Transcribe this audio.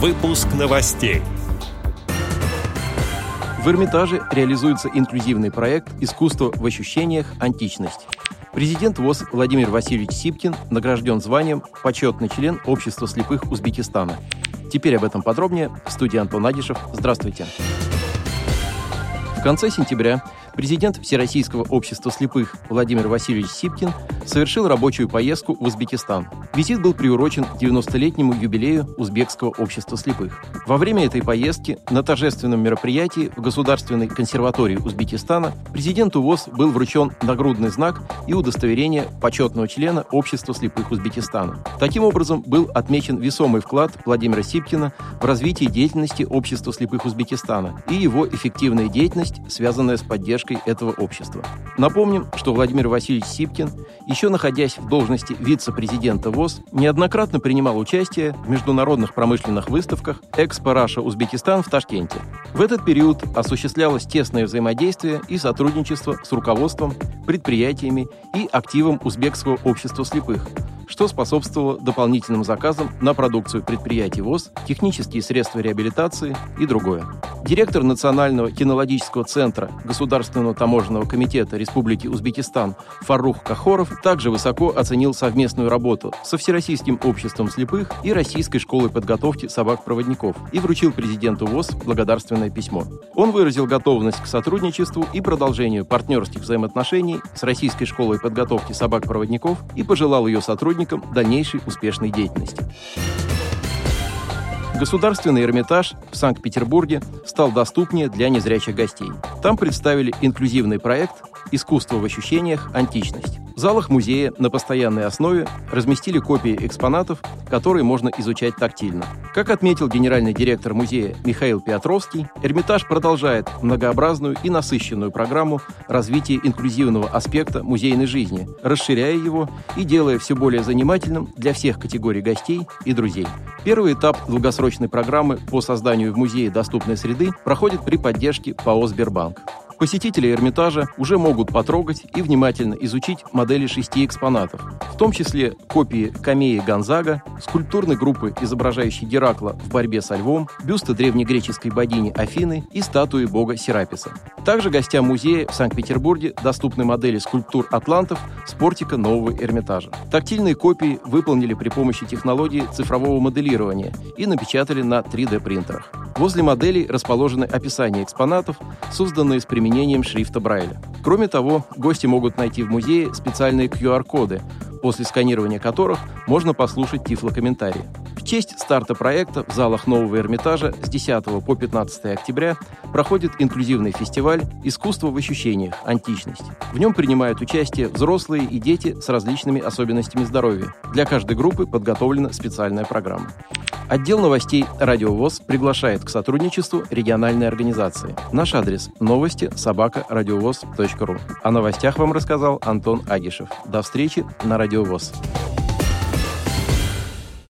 Выпуск новостей. В Эрмитаже реализуется инклюзивный проект «Искусство в ощущениях. Античность». Президент ВОЗ Владимир Васильевич Сипкин награжден званием «Почетный член Общества слепых Узбекистана». Теперь об этом подробнее. В студии Антон Агишев. Здравствуйте. В конце сентября Президент Всероссийского общества слепых Владимир Васильевич Сипкин совершил рабочую поездку в Узбекистан. Визит был приурочен к 90-летнему юбилею Узбекского общества слепых. Во время этой поездки на торжественном мероприятии в Государственной консерватории Узбекистана президенту ВОЗ был вручен нагрудный знак и удостоверение почетного члена Общества слепых Узбекистана. Таким образом, был отмечен весомый вклад Владимира Сипкина в развитие деятельности Общества слепых Узбекистана и его эффективная деятельность, связанная с поддержкой этого общества. Напомним, что Владимир Васильевич Сипкин, еще находясь в должности вице-президента ВОЗ, неоднократно принимал участие в международных промышленных выставках «Экспо Раша Узбекистан» в Ташкенте. В этот период осуществлялось тесное взаимодействие и сотрудничество с руководством, предприятиями и активом Узбекского общества слепых – что способствовало дополнительным заказам на продукцию предприятий ВОЗ, технические средства реабилитации и другое. Директор Национального кинологического центра Государственного таможенного комитета Республики Узбекистан Фарух Кахоров также высоко оценил совместную работу со Всероссийским обществом слепых и Российской школой подготовки собак-проводников и вручил президенту ВОЗ благодарственное письмо. Он выразил готовность к сотрудничеству и продолжению партнерских взаимоотношений с Российской школой подготовки собак-проводников и пожелал ее сотрудникам дальнейшей успешной деятельности. Государственный Эрмитаж в Санкт-Петербурге стал доступнее для незрячих гостей. Там представили инклюзивный проект «Искусство в ощущениях. Античность». В залах музея на постоянной основе разместили копии экспонатов, которые можно изучать тактильно. Как отметил генеральный директор музея Михаил Петровский, Эрмитаж продолжает многообразную и насыщенную программу развития инклюзивного аспекта музейной жизни, расширяя его и делая все более занимательным для всех категорий гостей и друзей. Первый этап долгосрочной программы по созданию в музее доступной среды проходит при поддержке ПАО «Сбербанк». Посетители Эрмитажа уже могут потрогать и внимательно изучить модели шести экспонатов, в том числе копии камеи Гонзага, скульптурной группы, изображающей Геракла в борьбе со львом, бюста древнегреческой богини Афины и статуи бога Сераписа. Также гостям музея в Санкт-Петербурге доступны модели скульптур атлантов с портика нового Эрмитажа. Тактильные копии выполнили при помощи технологии цифрового моделирования и напечатали на 3D-принтерах. Возле моделей расположены описания экспонатов, созданные с применением шрифта Брайля. Кроме того, гости могут найти в музее специальные QR-коды, после сканирования которых можно послушать тифлокомментарии. Честь старта проекта в залах нового Эрмитажа с 10 по 15 октября проходит инклюзивный фестиваль «Искусство в ощущениях. Античность». В нем принимают участие взрослые и дети с различными особенностями здоровья. Для каждой группы подготовлена специальная программа. Отдел новостей «Радио ВОЗ» приглашает к сотрудничеству региональной организации. Наш адрес – новости собака радиовоз.ру. О новостях вам рассказал Антон Агишев. До встречи на «Радио ВОЗ».